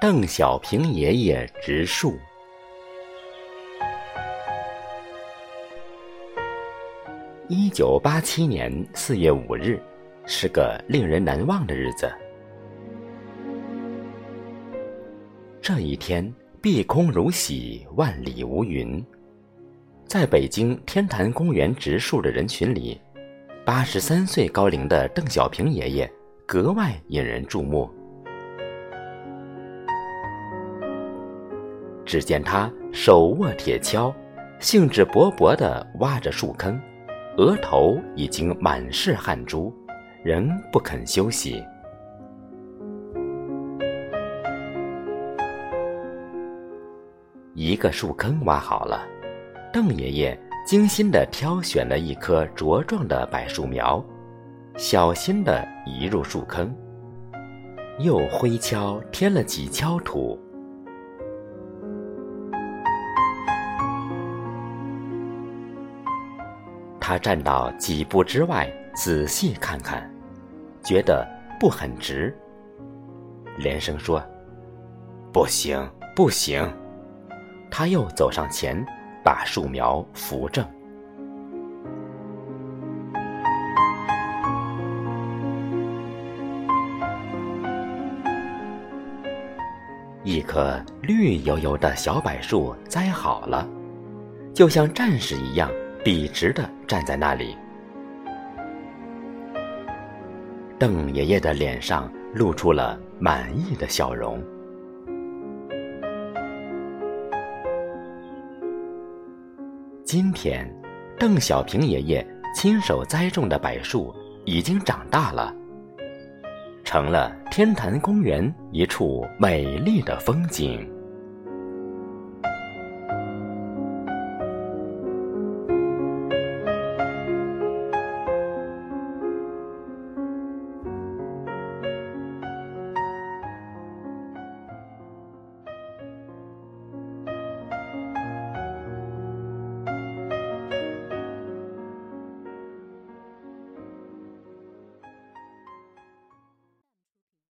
邓小平爷爷植树。一九八七年四月五日，是个令人难忘的日子。这一天，碧空如洗，万里无云。在北京天坛公园植树的人群里，八十三岁高龄的邓小平爷爷格外引人注目。只见他手握铁锹，兴致勃勃地挖着树坑。额头已经满是汗珠，仍不肯休息。一个树坑挖好了，邓爷爷精心的挑选了一棵茁壮的柏树苗，小心的移入树坑，又挥锹添了几锹土。他站到几步之外，仔细看看，觉得不很直，连声说：“不行，不行。”他又走上前，把树苗扶正。一棵绿油油的小柏树栽好了，就像战士一样。笔直的站在那里，邓爷爷的脸上露出了满意的笑容。今天，邓小平爷爷亲手栽种的柏树已经长大了，成了天坛公园一处美丽的风景。